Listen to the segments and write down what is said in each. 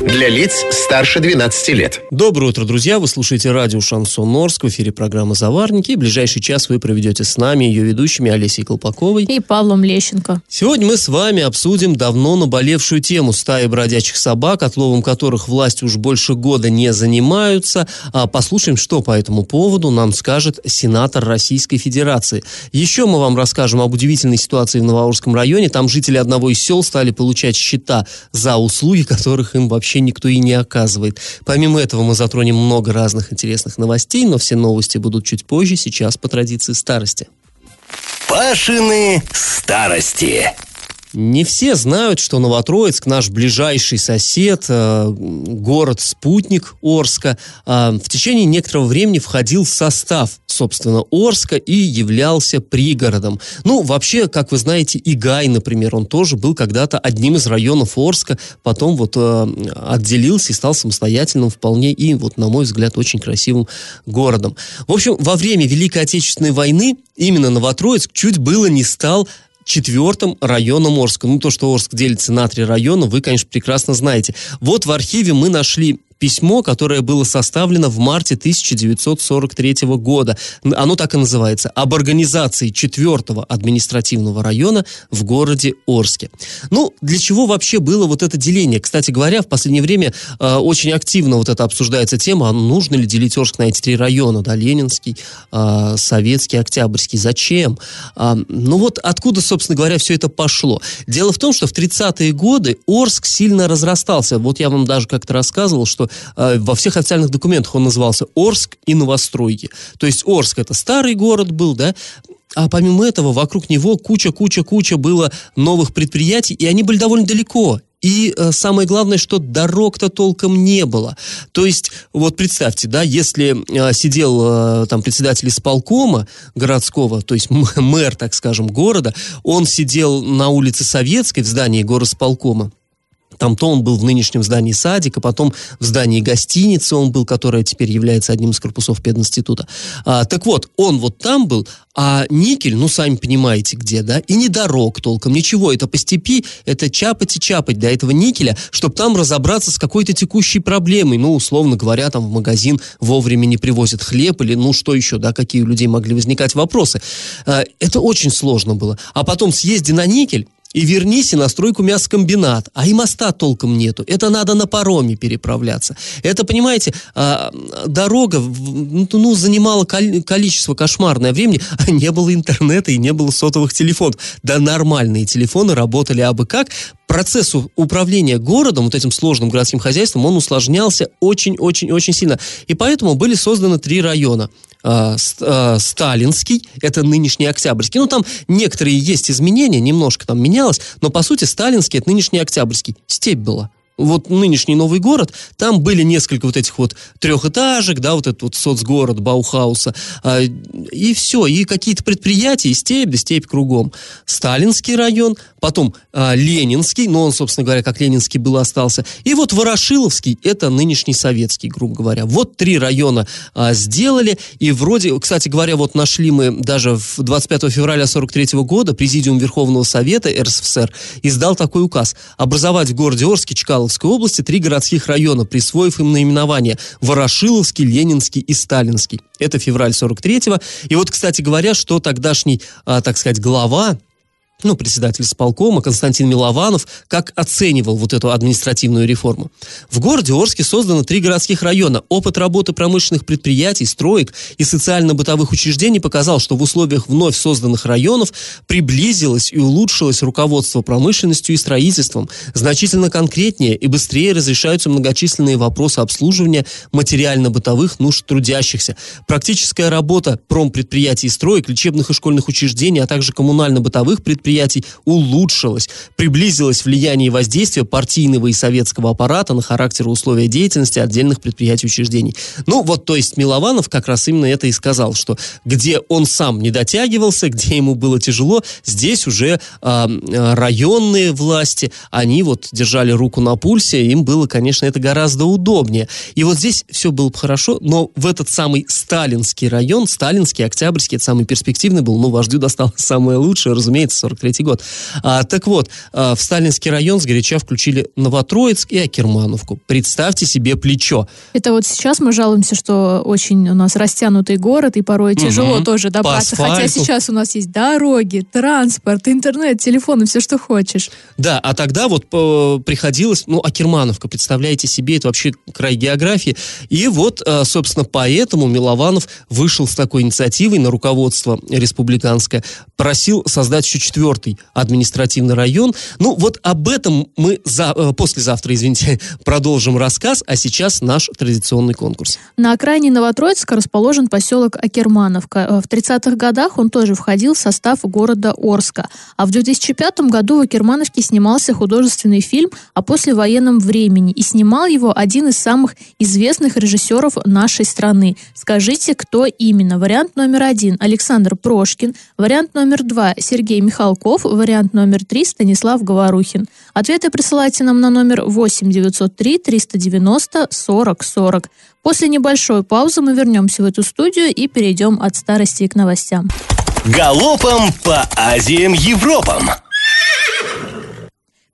Для лиц старше 12 лет. Доброе утро, друзья! Вы слушаете радио «Шансон Орск». В эфире программа «Заварники». И ближайший час вы проведете с нами, ее ведущими Олесей Колпаковой и Павлом Лещенко. Сегодня мы с вами обсудим давно наболевшую тему стаи бродячих собак, отловом которых власти уж больше года не занимаются. А послушаем, что по этому поводу нам скажет сенатор Российской Федерации. Еще мы вам расскажем об удивительной ситуации в Новоорском районе. Там жители одного из сел стали получать счета за услуги, которых им вообще вообще никто и не оказывает. Помимо этого мы затронем много разных интересных новостей, но все новости будут чуть позже, сейчас по традиции старости. Пашины старости. Не все знают, что Новотроицк, наш ближайший сосед, э, город-спутник Орска, э, в течение некоторого времени входил в состав, собственно, Орска и являлся пригородом. Ну, вообще, как вы знаете, и Гай, например, он тоже был когда-то одним из районов Орска, потом вот э, отделился и стал самостоятельным вполне и, вот, на мой взгляд, очень красивым городом. В общем, во время Великой Отечественной войны именно Новотроицк чуть было не стал четвертым районом Орска. Ну, то, что Орск делится на три района, вы, конечно, прекрасно знаете. Вот в архиве мы нашли письмо, которое было составлено в марте 1943 года. Оно так и называется. Об организации четвертого административного района в городе Орске. Ну, для чего вообще было вот это деление? Кстати говоря, в последнее время э, очень активно вот это обсуждается тема, а нужно ли делить Орск на эти три района, да, Ленинский, э, Советский, Октябрьский. Зачем? Э, ну вот откуда, собственно говоря, все это пошло? Дело в том, что в 30-е годы Орск сильно разрастался. Вот я вам даже как-то рассказывал, что э, во всех официальных документах он назывался Орск и новостройки. То есть Орск это старый город был, да, а помимо этого вокруг него куча-куча-куча было новых предприятий, и они были довольно далеко. И э, самое главное, что дорог-то толком не было. То есть, вот представьте, да, если э, сидел э, там председатель исполкома городского, то есть мэр, так скажем, города, он сидел на улице Советской в здании горосполкома, там то он был в нынешнем здании садика, потом в здании гостиницы он был, которая теперь является одним из корпусов пединститута. А, так вот, он вот там был, а никель, ну, сами понимаете где, да, и не дорог толком, ничего, это по степи, это чапать и чапать до этого никеля, чтобы там разобраться с какой-то текущей проблемой, ну, условно говоря, там в магазин вовремя не привозят хлеб или, ну, что еще, да, какие у людей могли возникать вопросы. А, это очень сложно было. А потом съезди на никель, и вернись и на стройку мясокомбинат. А и моста толком нету. Это надо на пароме переправляться. Это, понимаете, а, дорога ну, ну занимала количество кошмарное времени, а не было интернета и не было сотовых телефонов. Да нормальные телефоны работали абы как. Процесс управления городом, вот этим сложным городским хозяйством, он усложнялся очень-очень-очень сильно. И поэтому были созданы три района. Э, э, сталинский, это нынешний Октябрьский. Ну, там некоторые есть изменения, немножко там менялось, но, по сути, сталинский – это нынешний Октябрьский. Степь была вот нынешний новый город, там были несколько вот этих вот трехэтажек, да, вот этот вот соцгород Баухауса, а, и все, и какие-то предприятия, и степь, да степь кругом. Сталинский район, потом а, Ленинский, но он, собственно говоря, как Ленинский был, остался, и вот Ворошиловский, это нынешний советский, грубо говоря. Вот три района а, сделали, и вроде, кстати говоря, вот нашли мы даже в 25 февраля 43 года Президиум Верховного Совета РСФСР издал такой указ образовать в городе Орске, Чкалов, Михайловской области три городских района, присвоив им наименования Ворошиловский, Ленинский и Сталинский. Это февраль 43-го. И вот, кстати говоря, что тогдашний, а, так сказать, глава ну, председатель исполкома Константин Милованов, как оценивал вот эту административную реформу. В городе Орске создано три городских района. Опыт работы промышленных предприятий, строек и социально-бытовых учреждений показал, что в условиях вновь созданных районов приблизилось и улучшилось руководство промышленностью и строительством. Значительно конкретнее и быстрее разрешаются многочисленные вопросы обслуживания материально-бытовых нужд трудящихся. Практическая работа промпредприятий и строек, лечебных и школьных учреждений, а также коммунально-бытовых предприятий предприятий улучшилось, приблизилось влияние и воздействие партийного и советского аппарата на характер и условия деятельности отдельных предприятий и учреждений. Ну, вот, то есть Милованов как раз именно это и сказал, что где он сам не дотягивался, где ему было тяжело, здесь уже э, районные власти, они вот держали руку на пульсе, им было, конечно, это гораздо удобнее. И вот здесь все было бы хорошо, но в этот самый сталинский район, сталинский, октябрьский, это самый перспективный был, ну, вождю досталось самое лучшее, разумеется, 43-й год. А, так вот, а, в сталинский район сгоряча включили Новотроицк и Акермановку. Представьте себе плечо. Это вот сейчас мы жалуемся, что очень у нас растянутый город, и порой тяжело угу. тоже добраться. Хотя сейчас у нас есть дороги, транспорт, интернет, телефон и все, что хочешь. Да, а тогда вот по, приходилось, ну, Акермановка, представляете себе, это вообще край географии. И вот, а, собственно, поэтому Милованов вышел с такой инициативой на руководство республиканское, просил создать еще четвертый административный район. Ну, вот об этом мы за, э, послезавтра, извините, продолжим рассказ, а сейчас наш традиционный конкурс. На окраине Новотроицка расположен поселок Акермановка. Э, в 30-х годах он тоже входил в состав города Орска. А в 2005 году в Акермановке снимался художественный фильм о послевоенном времени. И снимал его один из самых известных режиссеров нашей страны. Скажите, кто именно? Вариант номер один – Александр Прошкин. Вариант номер два – Сергей Михалков. Вариант номер три – Станислав Говорухин. Ответы присылайте нам на номер 8 903 390 40 40. После небольшой паузы мы вернемся в эту студию и перейдем от старости к новостям. Галопом по Азиям Европам!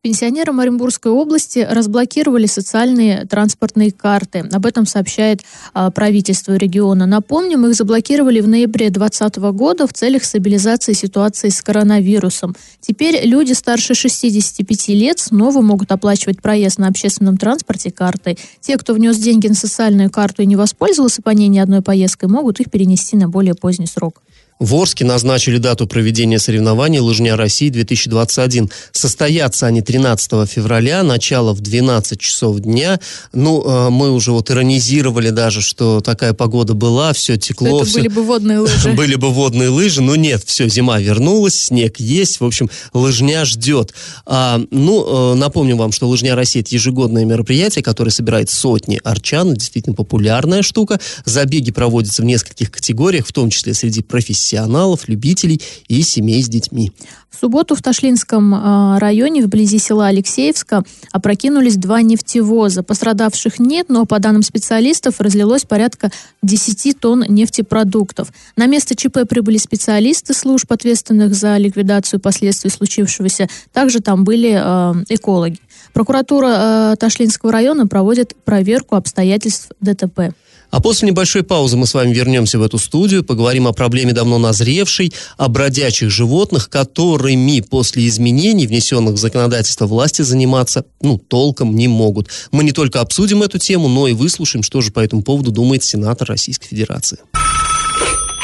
Пенсионерам Оренбургской области разблокировали социальные транспортные карты. Об этом сообщает а, правительство региона. Напомним, их заблокировали в ноябре 2020 года в целях стабилизации ситуации с коронавирусом. Теперь люди старше 65 лет снова могут оплачивать проезд на общественном транспорте картой. Те, кто внес деньги на социальную карту и не воспользовался по ней ни одной поездкой, могут их перенести на более поздний срок. В Орске назначили дату проведения соревнований «Лыжня России-2021». Состоятся они 13 февраля, начало в 12 часов дня. Ну, э, мы уже вот иронизировали даже, что такая погода была, все текло. Это все... были бы водные лыжи. Были бы водные лыжи, но нет, все, зима вернулась, снег есть, в общем, лыжня ждет. А, ну, э, напомню вам, что «Лыжня России» — это ежегодное мероприятие, которое собирает сотни арчан, действительно популярная штука. Забеги проводятся в нескольких категориях, в том числе среди профессионалов профессионалов, любителей и семей с детьми. В субботу в Ташлинском э, районе, вблизи села Алексеевска, опрокинулись два нефтевоза. Пострадавших нет, но, по данным специалистов, разлилось порядка 10 тонн нефтепродуктов. На место ЧП прибыли специалисты служб, ответственных за ликвидацию последствий случившегося. Также там были э, экологи. Прокуратура э, Ташлинского района проводит проверку обстоятельств ДТП. А после небольшой паузы мы с вами вернемся в эту студию, поговорим о проблеме давно назревшей, о бродячих животных, которыми после изменений, внесенных в законодательство власти, заниматься, ну, толком не могут. Мы не только обсудим эту тему, но и выслушаем, что же по этому поводу думает сенатор Российской Федерации.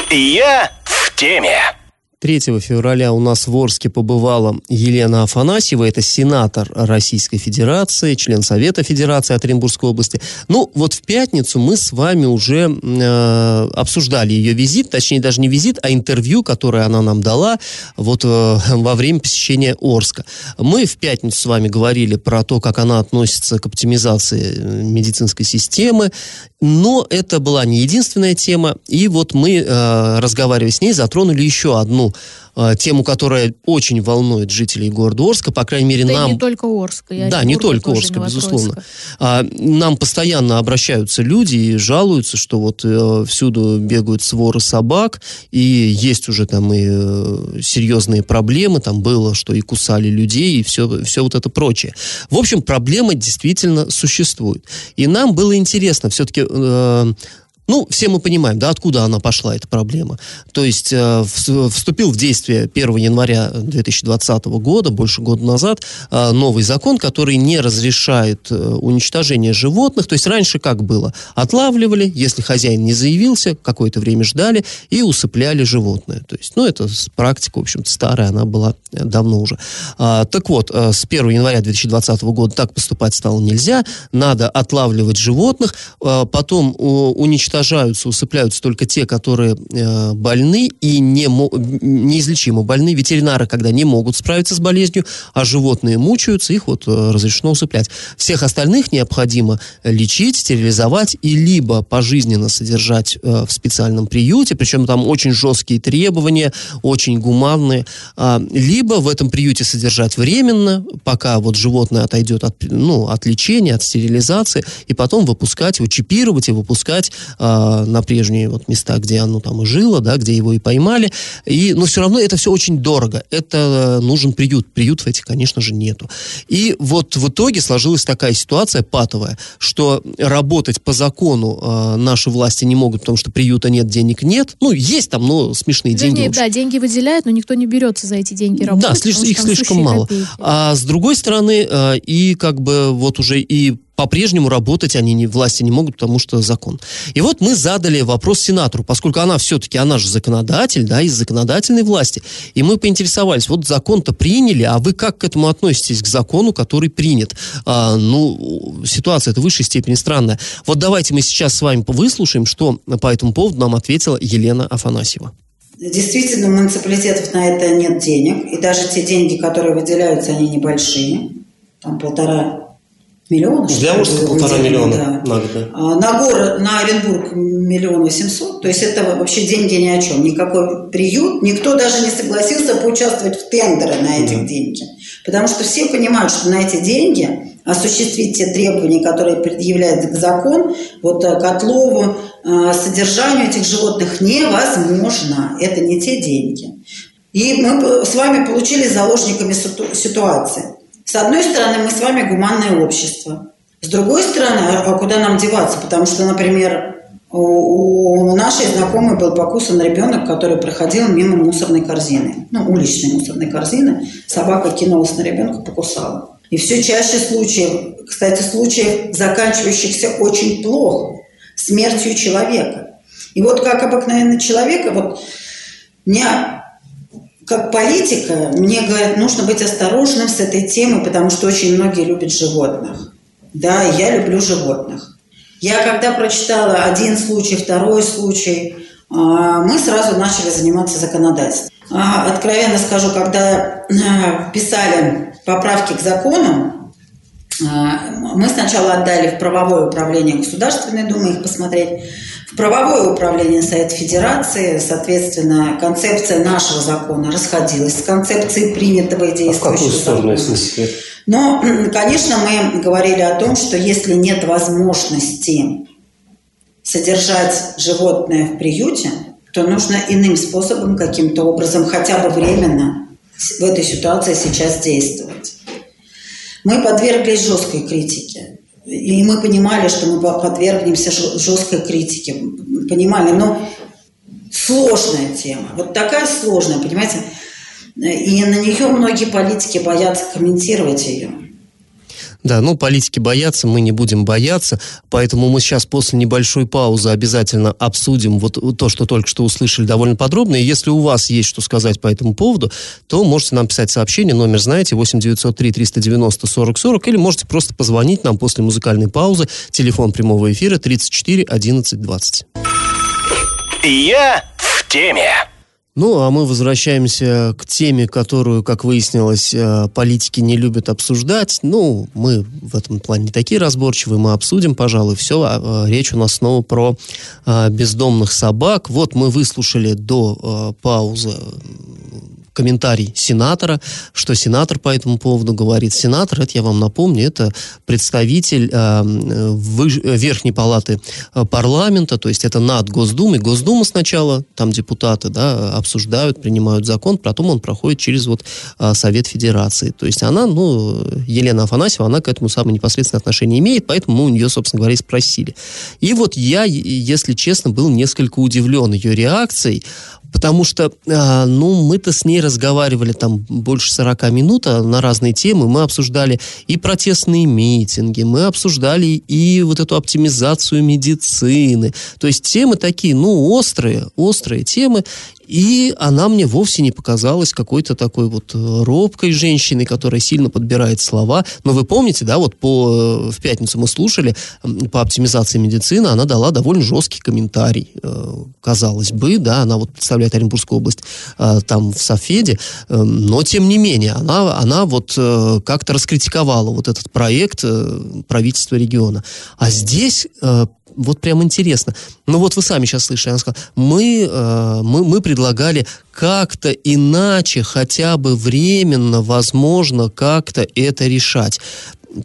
Я в теме. 3 февраля у нас в Орске побывала Елена Афанасьева, это сенатор Российской Федерации, член Совета Федерации от Оренбургской области. Ну, вот в пятницу мы с вами уже э, обсуждали ее визит, точнее даже не визит, а интервью, которое она нам дала вот э, во время посещения Орска. Мы в пятницу с вами говорили про то, как она относится к оптимизации э, медицинской системы, но это была не единственная тема, и вот мы, э, разговаривая с ней, затронули еще одну э, тему, которая очень волнует жителей города Орска, по крайней мере, да нам... не только Орска. Я да, не только Орска, безусловно. А, нам постоянно обращаются люди и жалуются, что вот э, всюду бегают своры собак, и есть уже там и э, серьезные проблемы, там было, что и кусали людей, и все, все вот это прочее. В общем, проблема действительно существует. И нам было интересно все-таки... Э, ну, все мы понимаем, да, откуда она пошла, эта проблема. То есть э, вступил в действие 1 января 2020 года, больше года назад, э, новый закон, который не разрешает э, уничтожение животных. То есть раньше как было? Отлавливали, если хозяин не заявился, какое-то время ждали и усыпляли животное. То есть, ну, это практика, в общем-то, старая, она была э, давно уже. А, так вот, э, с 1 января 2020 года так поступать стало нельзя. Надо отлавливать животных, э, потом уничтожать уничтожаются, усыпляются только те, которые э, больны и не, неизлечимо больны. Ветеринары, когда не могут справиться с болезнью, а животные мучаются, их вот э, разрешено усыплять. Всех остальных необходимо лечить, стерилизовать и либо пожизненно содержать э, в специальном приюте, причем там очень жесткие требования, очень гуманные, э, либо в этом приюте содержать временно, пока вот животное отойдет от, ну, от лечения, от стерилизации, и потом выпускать его, чипировать и выпускать э, на прежние вот места, где оно там и жило, да, где его и поймали. И, но все равно это все очень дорого. Это нужен приют. Приютов этих, конечно же, нету. И вот в итоге сложилась такая ситуация патовая, что работать по закону э, наши власти не могут, потому что приюта нет, денег нет. Ну, есть там, но смешные Вернее, деньги. да, деньги выделяют, но никто не берется за эти деньги работать. Да, слиш, их слишком мало. Копейки. А с другой стороны, э, и как бы вот уже и по-прежнему работать они не, власти не могут, потому что закон. И вот мы задали вопрос сенатору, поскольку она все-таки, она же законодатель, да, из законодательной власти. И мы поинтересовались, вот закон-то приняли, а вы как к этому относитесь, к закону, который принят? А, ну, ситуация это в высшей степени странная. Вот давайте мы сейчас с вами выслушаем, что по этому поводу нам ответила Елена Афанасьева. Действительно, у муниципалитетов на это нет денег, и даже те деньги, которые выделяются, они небольшие, там полтора миллиона. Для Омска полтора миллиона да. на год. А на город, на Оренбург миллион восемьсот. То есть это вообще деньги ни о чем. Никакой приют, никто даже не согласился поучаствовать в тендеры на этих да. деньги. Потому что все понимают, что на эти деньги осуществить те требования, которые предъявляет закон, вот э, Котлову, э, содержанию этих животных невозможно. Это не те деньги. И мы с вами получили заложниками ситуации. С одной стороны, мы с вами гуманное общество. С другой стороны, а, а куда нам деваться? Потому что, например, у нашей знакомой был покусан ребенок, который проходил мимо мусорной корзины. Ну, уличной мусорной корзины. Собака кинулась на ребенка, покусала. И все чаще случаев, кстати, случаев, заканчивающихся очень плохо, смертью человека. И вот как обыкновенный человека, вот меня как политика, мне говорят, нужно быть осторожным с этой темой, потому что очень многие любят животных. Да, я люблю животных. Я когда прочитала один случай, второй случай, а, мы сразу начали заниматься законодательством. А, откровенно скажу, когда а, писали поправки к законам, мы сначала отдали в правовое управление Государственной Думы их посмотреть в правовое управление Совета Федерации, соответственно, концепция нашего закона расходилась с концепцией принятого и действующего а в какую сторону, закона. Если Но, конечно, мы говорили о том, что если нет возможности содержать животное в приюте, то нужно иным способом, каким-то образом, хотя бы временно в этой ситуации сейчас действовать. Мы подверглись жесткой критике. И мы понимали, что мы подвергнемся жесткой критике. Понимали, но сложная тема. Вот такая сложная, понимаете? И на нее многие политики боятся комментировать ее. Да, ну, политики боятся, мы не будем бояться, поэтому мы сейчас после небольшой паузы обязательно обсудим вот то, что только что услышали довольно подробно, и если у вас есть что сказать по этому поводу, то можете нам писать сообщение, номер знаете, 8 903 390 40 40, или можете просто позвонить нам после музыкальной паузы, телефон прямого эфира 34 11 20. Я в теме. Ну, а мы возвращаемся к теме, которую, как выяснилось, э, политики не любят обсуждать. Ну, мы в этом плане не такие разборчивые, мы обсудим, пожалуй, все. А, э, речь у нас снова про а, бездомных собак. Вот мы выслушали до э, паузы комментарий сенатора, что сенатор по этому поводу говорит. Сенатор, это я вам напомню, это представитель э, выж, Верхней Палаты э, парламента, то есть это над Госдумой. Госдума сначала, там депутаты да, обсуждают, принимают закон, потом он проходит через вот э, Совет Федерации. То есть она, ну, Елена Афанасьева, она к этому самое непосредственное отношение имеет, поэтому мы у нее, собственно говоря, и спросили. И вот я, если честно, был несколько удивлен ее реакцией, потому что, а, ну, мы-то с ней разговаривали там больше 40 минут а на разные темы, мы обсуждали и протестные митинги, мы обсуждали и вот эту оптимизацию медицины, то есть темы такие, ну, острые, острые темы, И она мне вовсе не показалась какой-то такой вот э, робкой женщиной, которая сильно подбирает слова. Но вы помните, да, вот по, э, в пятницу мы слушали по оптимизации медицины, она дала довольно жесткий комментарий, э, казалось бы, да, она вот представляет Оренбургскую область там в Софеде, но тем не менее, она, она вот как-то раскритиковала вот этот проект правительства региона. А здесь вот прям интересно. Ну вот вы сами сейчас слышали, она сказала, мы, мы, мы предлагали как-то иначе, хотя бы временно, возможно, как-то это решать.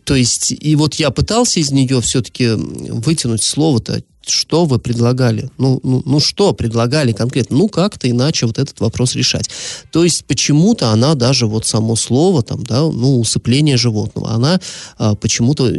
То есть, и вот я пытался из нее все-таки вытянуть слово-то что вы предлагали? Ну, ну, ну что предлагали конкретно? Ну, как-то иначе вот этот вопрос решать. То есть почему-то она даже вот само слово, там, да, ну, усыпление животного, она а, почему-то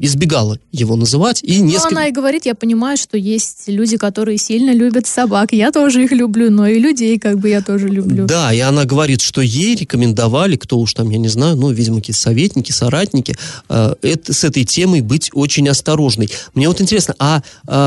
избегала его называть. И ну, несколько... она и говорит, я понимаю, что есть люди, которые сильно любят собак. Я тоже их люблю, но и людей как бы я тоже люблю. Да, и она говорит, что ей рекомендовали, кто уж там, я не знаю, ну, видимо, какие советники, соратники, э, это, с этой темой быть очень осторожной. Мне вот интересно, а,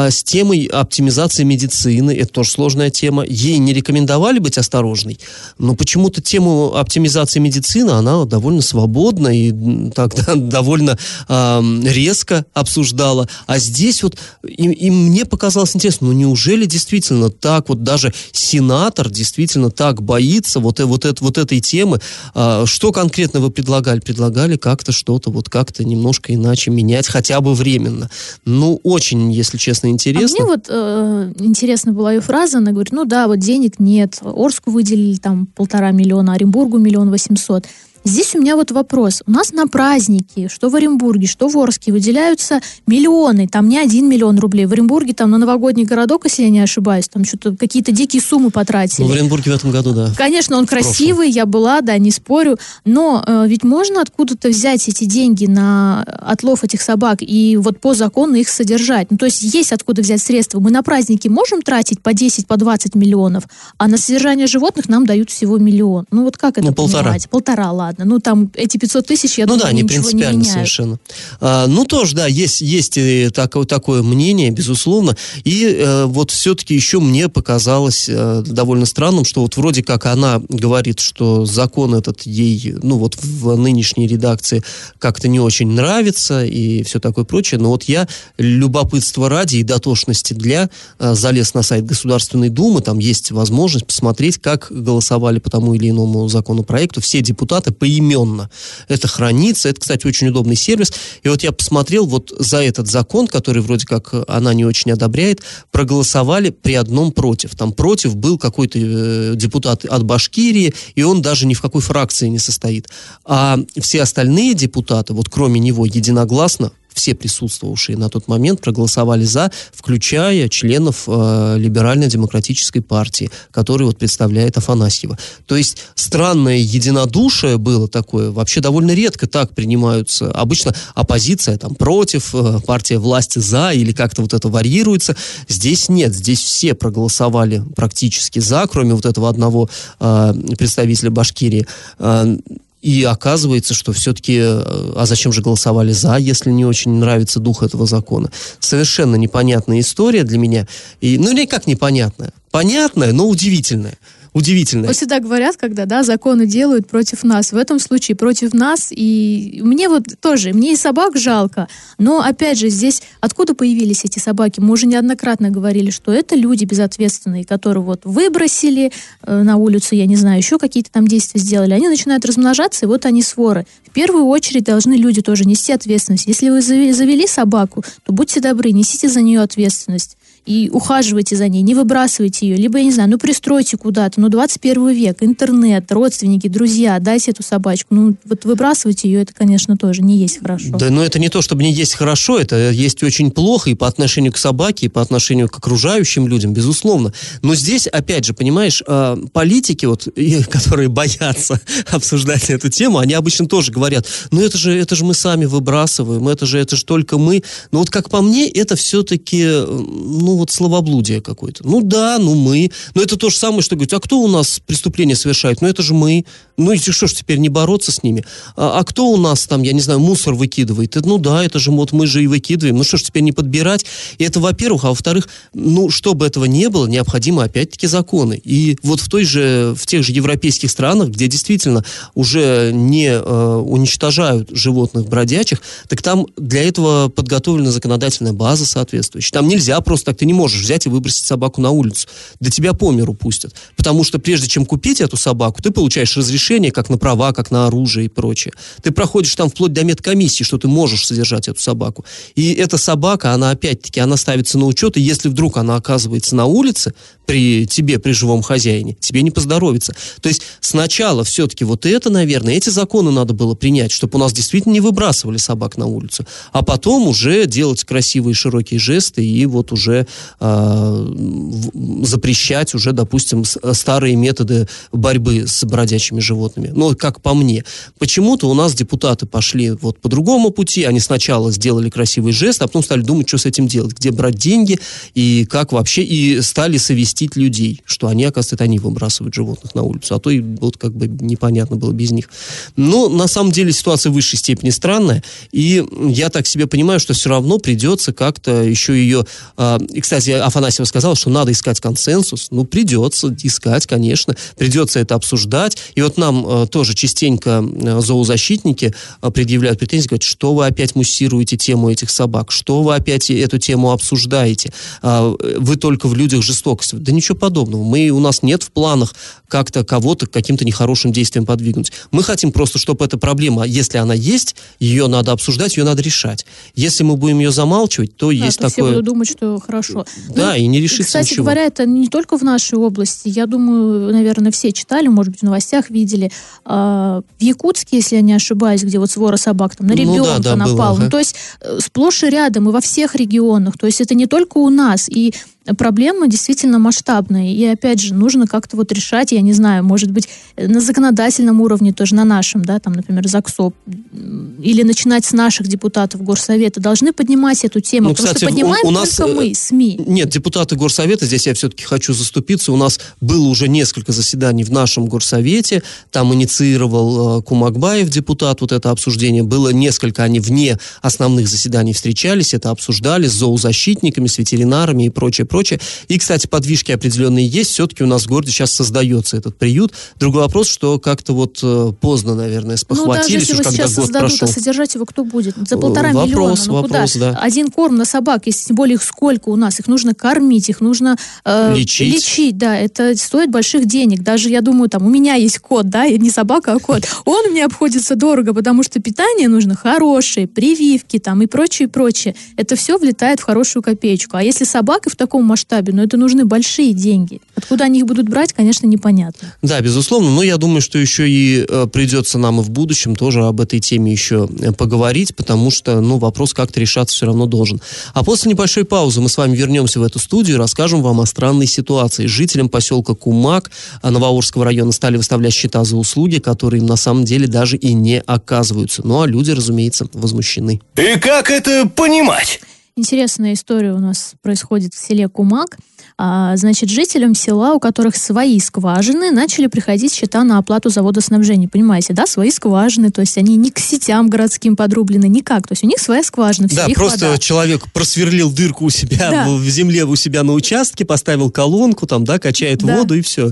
а с темой оптимизации медицины, это тоже сложная тема, ей не рекомендовали быть осторожной, но почему-то тему оптимизации медицины она довольно свободно и тогда довольно э, резко обсуждала. А здесь вот, и, и мне показалось интересно, ну неужели действительно так вот даже сенатор действительно так боится вот, э, вот, это, вот этой темы? Э, что конкретно вы предлагали? Предлагали как-то что-то вот как-то немножко иначе менять, хотя бы временно. Ну, очень, если честно, интересно. А мне вот э, интересна была ее фраза, она говорит, ну да, вот денег нет, Орску выделили там полтора миллиона, Оренбургу миллион восемьсот. Здесь у меня вот вопрос. У нас на праздники, что в Оренбурге, что в Орске, выделяются миллионы, там не один миллион рублей. В Оренбурге там на новогодний городок, если я не ошибаюсь, там что-то какие-то дикие суммы потратили. Ну, в Оренбурге в этом году, да. Конечно, он красивый, я была, да, не спорю, но э, ведь можно откуда-то взять эти деньги на отлов этих собак и вот по закону их содержать. Ну, то есть есть откуда взять средства. Мы на праздники можем тратить по 10, по 20 миллионов, а на содержание животных нам дают всего миллион. Ну, вот как это ну, полтора. понимать? Полтора, ладно ладно. Ну, там эти 500 тысяч, я ну, думаю, да, не ничего принципиально не меняют. совершенно. А, ну, тоже, да, есть, есть и такое, такое мнение, безусловно. И э, вот все-таки еще мне показалось э, довольно странным, что вот вроде как она говорит, что закон этот ей, ну, вот в нынешней редакции как-то не очень нравится и все такое прочее. Но вот я любопытство ради и дотошности для э, залез на сайт Государственной Думы, там есть возможность посмотреть, как голосовали по тому или иному законопроекту все депутаты поименно. Это хранится. Это, кстати, очень удобный сервис. И вот я посмотрел вот за этот закон, который вроде как она не очень одобряет, проголосовали при одном против. Там против был какой-то э, депутат от Башкирии, и он даже ни в какой фракции не состоит. А все остальные депутаты, вот кроме него, единогласно все присутствовавшие на тот момент проголосовали за, включая членов э, либерально-демократической партии, который вот представляет Афанасьева. То есть странное единодушие было такое, вообще довольно редко так принимаются. Обычно оппозиция там против, э, партия власти за, или как-то вот это варьируется. Здесь нет, здесь все проголосовали практически за, кроме вот этого одного э, представителя Башкирии. Э, и оказывается, что все-таки, э, а зачем же голосовали за, если не очень нравится дух этого закона? Совершенно непонятная история для меня. И, ну, никак непонятная. Понятная, но удивительная удивительное. Вот всегда говорят, когда, да, законы делают против нас. В этом случае против нас. И мне вот тоже, мне и собак жалко. Но, опять же, здесь откуда появились эти собаки? Мы уже неоднократно говорили, что это люди безответственные, которые вот выбросили э, на улицу, я не знаю, еще какие-то там действия сделали. Они начинают размножаться, и вот они своры. В первую очередь должны люди тоже нести ответственность. Если вы завели собаку, то будьте добры, несите за нее ответственность и ухаживайте за ней, не выбрасывайте ее, либо, я не знаю, ну пристройте куда-то, ну 21 век, интернет, родственники, друзья, дайте эту собачку, ну вот выбрасывать ее, это, конечно, тоже не есть хорошо. Да, но это не то, чтобы не есть хорошо, это есть очень плохо и по отношению к собаке, и по отношению к окружающим людям, безусловно. Но здесь, опять же, понимаешь, а, политики, вот, которые боятся обсуждать эту тему, они обычно тоже говорят, ну это же, это же мы сами выбрасываем, это же, это же только мы. Но вот как по мне, это все-таки, ну, вот словоблудие какое-то. Ну да, ну мы. Но это то же самое, что говорить, а кто у нас преступление совершает? Ну это же мы. Ну и что ж теперь не бороться с ними? А, а кто у нас там, я не знаю, мусор выкидывает? Ну да, это же вот мы же и выкидываем. Ну что ж теперь не подбирать? И это, во-первых. А во-вторых, ну, чтобы этого не было, необходимы опять-таки законы. И вот в той же, в тех же европейских странах, где действительно уже не э, уничтожают животных бродячих, так там для этого подготовлена законодательная база соответствующая. Там нельзя просто так, не можешь взять и выбросить собаку на улицу. Да тебя по миру пустят. Потому что прежде чем купить эту собаку, ты получаешь разрешение как на права, как на оружие и прочее. Ты проходишь там вплоть до медкомиссии, что ты можешь содержать эту собаку. И эта собака, она опять-таки, она ставится на учет, и если вдруг она оказывается на улице, при тебе, при живом хозяине, тебе не поздоровится. То есть сначала все-таки вот это, наверное, эти законы надо было принять, чтобы у нас действительно не выбрасывали собак на улицу, а потом уже делать красивые широкие жесты и вот уже э, запрещать уже, допустим, старые методы борьбы с бродячими животными. Ну, как по мне. Почему-то у нас депутаты пошли вот по другому пути, они сначала сделали красивый жест, а потом стали думать, что с этим делать, где брать деньги и как вообще, и стали совестить людей, что они, оказывается, они выбрасывают животных на улицу, а то и вот как бы непонятно было без них. Но на самом деле ситуация в высшей степени странная, и я так себе понимаю, что все равно придется как-то еще ее... Э, а, кстати, Афанасьева сказала, что надо искать консенсус. Ну, придется искать, конечно, придется это обсуждать. И вот нам э, тоже частенько э, зоозащитники э, предъявляют претензии, говорят, что вы опять муссируете тему этих собак, что вы опять эту тему обсуждаете, э, вы только в людях жестокость. Да ничего подобного. Мы, у нас нет в планах как-то кого-то каким-то нехорошим действием подвигнуть. Мы хотим просто, чтобы эта проблема, если она есть, ее надо обсуждать, ее надо решать. Если мы будем ее замалчивать, то да, есть то такое... все будут думать, что хорошо. Да, ну, и не решится Кстати ничего. говоря, это не только в нашей области. Я думаю, наверное, все читали, может быть, в новостях видели. А, в Якутске, если я не ошибаюсь, где вот свора собак там на ребенка ну, да, да, напал. Было, ага. Ну, то есть э, сплошь и рядом, и во всех регионах. То есть это не только у нас. И проблема действительно масштабная. И опять же, нужно как-то вот решать, я не знаю, может быть, на законодательном уровне, тоже на нашем, да, там, например, ЗАГСОП, или начинать с наших депутатов Горсовета, должны поднимать эту тему. Ну, потому кстати, что поднимаем у, у нас, только мы, СМИ. Нет, депутаты Горсовета, здесь я все-таки хочу заступиться, у нас было уже несколько заседаний в нашем Горсовете, там инициировал э, Кумакбаев, депутат, вот это обсуждение, было несколько, они вне основных заседаний встречались, это обсуждали с зоозащитниками, с ветеринарами и прочее, прочее. И, кстати, подвижки определенные есть. Все-таки у нас в городе сейчас создается этот приют. Другой вопрос, что как-то вот э, поздно, наверное, спохватились, ну, даже если уж когда сейчас год создадут, прошел. а содержать его кто будет? За полтора Вопрос, миллиона. Ну вопрос, куда? да. Один корм на собак, если тем более их сколько у нас, их нужно кормить, их нужно э, Лечить. лечить, да, это стоит больших денег. Даже я думаю, там у меня есть кот, да, не собака, а кот. Он мне обходится дорого, потому что питание нужно хорошее, прививки там и прочее, прочее. Это все влетает в хорошую копеечку. А если собака в таком масштабе, ну это нужны большие деньги. Откуда они их будут брать, конечно, непонятно. Да, безусловно, но я думаю, что еще и э, придется нам и в будущем тоже об этой теме еще э, поговорить, потому что, ну, вопрос как-то решаться все равно должен. А после небольшой паузы мы с вами вернемся в эту студию и расскажем вам о странной ситуации. Жителям поселка Кумак э, Новоурского района стали выставлять счета за услуги, которые им на самом деле даже и не оказываются. Ну, а люди, разумеется, возмущены. И как это понимать? Интересная история у нас происходит в селе Кумак. А, значит, жителям села, у которых свои скважины, начали приходить счета на оплату за водоснабжение. Понимаете, да, свои скважины, то есть они не к сетям городским подрублены, никак. То есть у них своя скважина, вся Да, их просто вода. человек просверлил дырку у себя Да. в, земле у себя на участке, поставил колонку, там, да, качает Да. воду и все.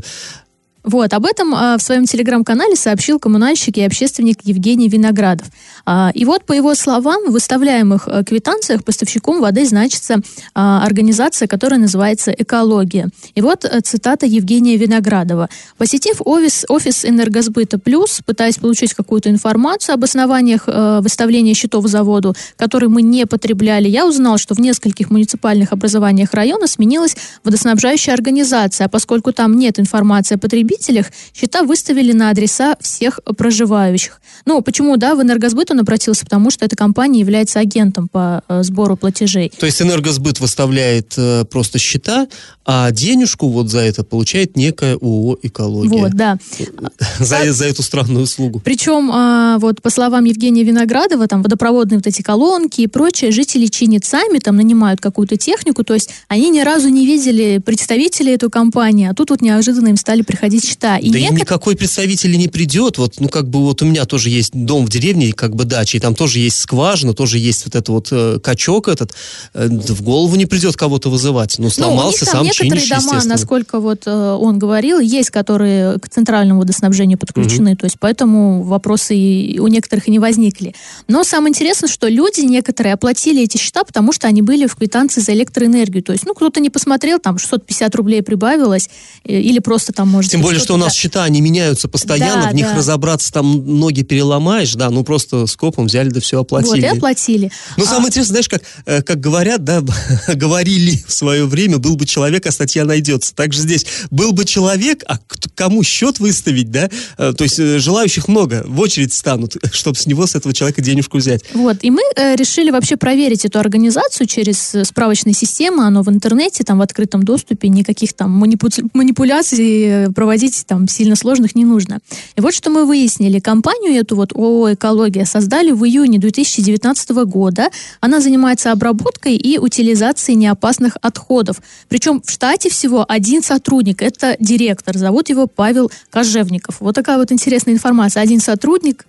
Вот, об этом а, в своем телеграм-канале сообщил коммунальщик и общественник Евгений Виноградов. А, и вот, по его словам, в выставляемых а, квитанциях поставщиком воды значится а, организация, которая называется «Экология». И вот а, цитата Евгения Виноградова. «Посетив офис, офис «Энергосбыта Плюс», пытаясь получить какую-то информацию об основаниях а, выставления счетов за воду, которые мы не потребляли, я узнал, что в нескольких муниципальных образованиях района сменилась водоснабжающая организация, а поскольку там нет информации о потребителях, потребителях, счета выставили на адреса всех проживающих. Ну, почему, да, в энергосбыт он обратился? Потому что эта компания является агентом по э, сбору платежей. То есть энергосбыт выставляет э, просто счета, а денежку вот за это получает некая ООО «Экология». Вот, да. За, за эту странную услугу. Причем, а, вот по словам Евгения Виноградова, там водопроводные вот эти колонки и прочее, жители чинят сами, там нанимают какую-то технику, то есть они ни разу не видели представителей этой компании, а тут вот неожиданно им стали приходить счета. И да некотор- и никакой представитель не придет. Вот, ну, как бы вот у меня тоже есть дом в деревне, как бы дача, и там тоже есть скважина, тоже есть вот этот вот э, качок этот. Э, в голову не придет кого-то вызывать. Ну, Ну, сломался, там сам некоторые чинишь, дома, насколько вот э, он говорил, есть, которые к центральному водоснабжению подключены, то есть поэтому вопросы и у некоторых и не возникли. Но самое интересное, что люди некоторые оплатили эти счета, потому что они были в квитанции за электроэнергию. То есть, ну, кто-то не посмотрел, там 650 рублей прибавилось, э, или просто там, может Тем быть, более, что у нас счета, они меняются постоянно, Да, в них да. разобраться там ноги переломаешь, да, ну просто скопом взяли да все Вот, оплатили. и оплатили. Ну, А- самое интересное, знаешь, как, э, как говорят, да, говорили в свое время, был бы человек, а статья найдется. Так же здесь, был бы человек, а кому счет выставить, да, Э, то есть э, желающих много, в очередь станут, чтобы с него, с этого человека денежку взять. Вот, и мы э, решили вообще проверить эту организацию через справочные системы, оно в интернете, там в открытом доступе, никаких там манипу- манипуляций э, проводить там сильно сложных не нужно. И вот что мы выяснили. Компанию эту вот ООО «Экология» создали в июне 2019 года. Она занимается обработкой и утилизацией неопасных отходов. Причем в штате всего один сотрудник, это директор, зовут его Павел Кожевников. Вот такая вот интересная информация. Один сотрудник,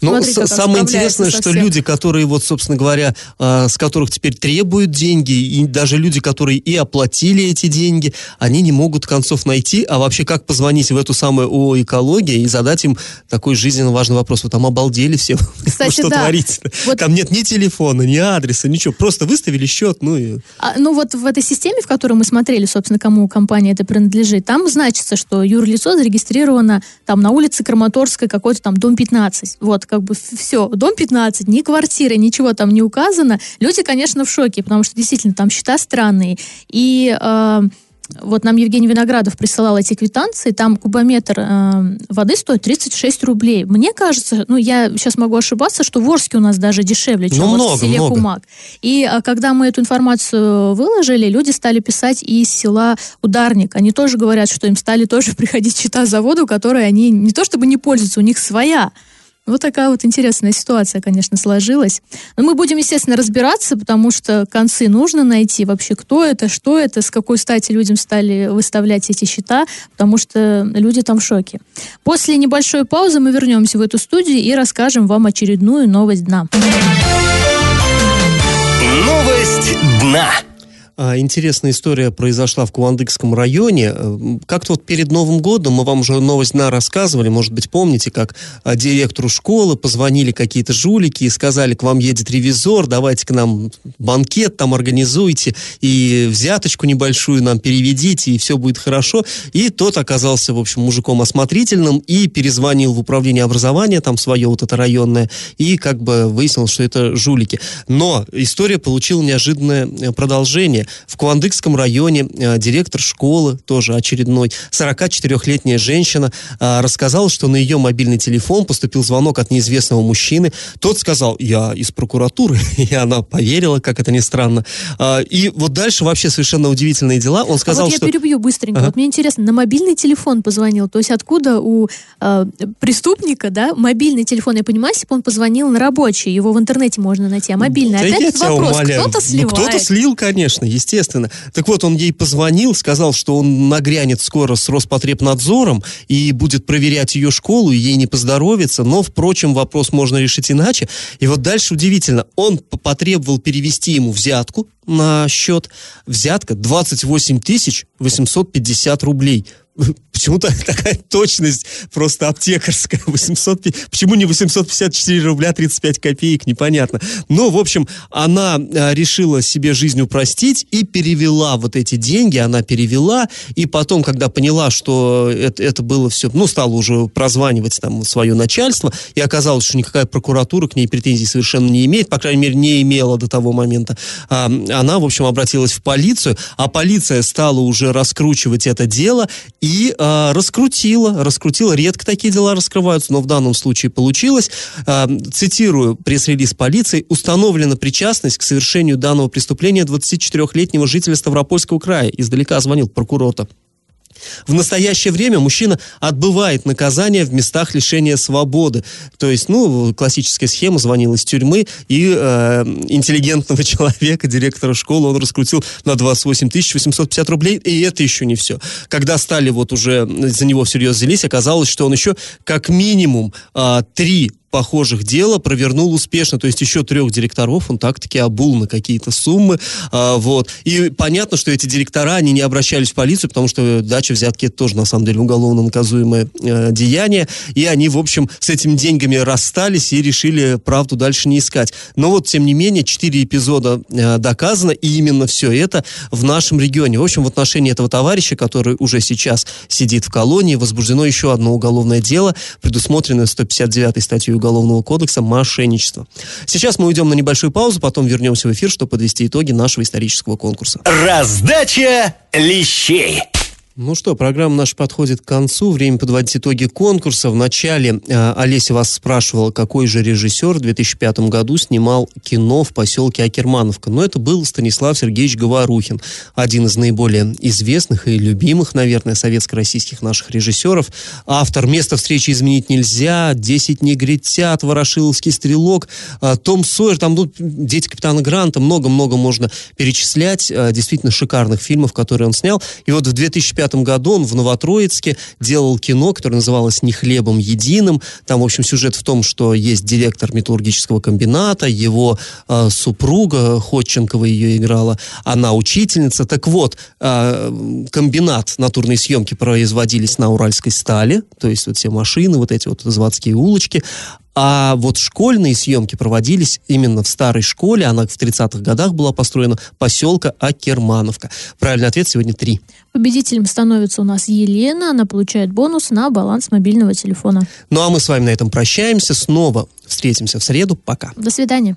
Ну, Смотри, самое интересное, что всем. люди, которые вот, собственно говоря, а, с которых теперь требуют деньги, и даже люди, которые и оплатили эти деньги, они не могут концов найти, а вообще как позвонить в эту самую ООО «Экология» и задать им такой жизненно важный вопрос. Вы там обалдели все, Кстати, что да. творите? Вот- Там нет ни телефона, ни адреса, ничего. Просто выставили счет, ну и... А, ну вот в этой системе, в которой мы смотрели, собственно, кому компания это принадлежит, там значится, что юрлицо зарегистрировано там на улице Краматорской какой-то там дом 15. Вот, как бы все, дом 15, ни квартиры, ничего там не указано. Люди, конечно, в шоке, потому что действительно там счета странные. И э, вот нам Евгений Виноградов присылал эти квитанции, там кубометр э, воды стоит 36 рублей. Мне кажется, ну я сейчас могу ошибаться, что в Орске у нас даже дешевле, чем Ну, вот много, в селе много. Кумак. И а, когда мы эту информацию выложили, люди стали писать из села Ударник. Они тоже говорят, что им стали тоже приходить счета за воду, которые они не то чтобы не пользуются, у них своя. Вот такая вот интересная ситуация, конечно, сложилась. Но мы будем, естественно, разбираться, потому что концы нужно найти. Вообще, кто это, что это, с какой стати людям стали выставлять эти счета, потому что люди там в шоке. После небольшой паузы мы вернемся в эту студию и расскажем вам очередную новость дна. Новость дна. А, Интересная история произошла в Кувандыкском районе. Э, Как-то вот перед Новым годом мы вам уже новость дна рассказывали, может быть, помните, как а, директору школы позвонили какие-то жулики и сказали, к вам едет ревизор, давайте к нам банкет там организуйте и взяточку небольшую нам переведите, и все будет хорошо. И тот оказался, в общем, мужиком осмотрительным и перезвонил в управление образования, там свое вот это районное, и как бы выяснил, что это жулики. Но история получила неожиданное э, В Куандыкском районе э, директор школы, тоже очередной, 44-летняя женщина, э, рассказала, что на ее мобильный телефон поступил звонок от неизвестного мужчины. Тот сказал, я из прокуратуры, и она поверила, как это ни странно. А, И вот дальше вообще совершенно удивительные дела. Он А сказал, вот я что... перебью быстренько. Ага. Вот мне интересно, на мобильный телефон позвонил. То есть откуда у э, преступника, да, мобильный телефон? Я понимаю, если бы он позвонил на рабочий, его в интернете можно найти, а мобильный. Да Опять вопрос, умоляю. кто-то Ну, сливает. кто-то слил, конечно, естественно. Так вот, он ей позвонил, сказал, что он нагрянет скоро с Роспотребнадзором и будет проверять ее школу, и ей не поздоровится. Но, впрочем, вопрос можно решить иначе. И вот дальше удивительно. Он потребовал перевести ему взятку на счет. Взятка 28 тысяч 850 рублей. Почему-то такая точность просто аптекарская. 800, пи- почему не 854 рубля 35 копеек, непонятно. Но, в общем, она э, решила себе жизнь упростить и перевела вот эти деньги, она перевела, и потом, когда поняла, что это, это было все, ну, стала уже прозванивать там свое начальство, и оказалось, что никакая прокуратура к ней претензий совершенно не имеет, по крайней мере, не имела до того момента. А, она, в общем, обратилась в полицию, а полиция стала уже раскручивать это дело, и э, раскрутила, раскрутила. Редко такие дела раскрываются, но в данном случае получилось. Э, цитирую пресс-релиз полиции. Установлена причастность к совершению данного преступления 24-летнего жителя Ставропольского края. Издалека звонил прокурор-то. В настоящее время мужчина отбывает наказание в местах лишения свободы. То есть, ну, классическая схема, звонил из тюрьмы, и э, интеллигентного человека, директора школы, он раскрутил на 28 850 рублей, и это еще не все. Когда стали вот уже за него всерьез взялись, оказалось, что он еще как минимум э, три похожих дела провернул успешно, то есть еще трех директоров он так-таки обул на какие-то суммы, а, вот. И понятно, что эти директора, они не обращались в полицию, потому что дача взятки это тоже, на самом деле, уголовно наказуемое э, деяние, и они, в общем, с этими деньгами расстались и решили правду дальше не искать. Но вот, тем не менее, четыре эпизода э, доказано, и именно все это в нашем регионе. В общем, в отношении этого товарища, который уже сейчас сидит в колонии, возбуждено еще одно уголовное дело, предусмотренное 159 статьей Уголовного кодекса мошенничество. Сейчас мы уйдем на небольшую паузу, потом вернемся в эфир, чтобы подвести итоги нашего исторического конкурса. Раздача лещей. Ну что, программа наша подходит к концу. Время подводить итоги конкурса. Вначале э, Олеся вас спрашивала, какой же режиссер в 2005 году снимал кино в поселке Акермановка. Но это был Станислав Сергеевич Говорухин, один из наиболее известных и любимых, наверное, советско-российских наших режиссеров. Автор «Место встречи изменить нельзя», «Десять негритят», «Ворошиловский стрелок», э, «Том Сойер», там тут «Дети капитана Гранта», много-много можно перечислять э, действительно шикарных фильмов, которые он снял. И вот в 2005 1995 году он в Новотроицке делал кино, которое называлось «Не хлебом единым». Там, в общем, сюжет в том, что есть директор металлургического комбината, его э, супруга, Ходченкова ее играла, она учительница. Так вот, э, комбинат, натурные съемки производились на Уральской стали, то есть вот все машины, вот эти вот заводские улочки. А вот школьные съемки проводились именно в старой школе. Она в 30-х годах была построена, поселка Акермановка. Правильный ответ сегодня три. Победителем становится у нас Елена. Она получает бонус на баланс мобильного телефона. Ну а мы с вами на этом прощаемся. Снова встретимся в среду. Пока. До свидания.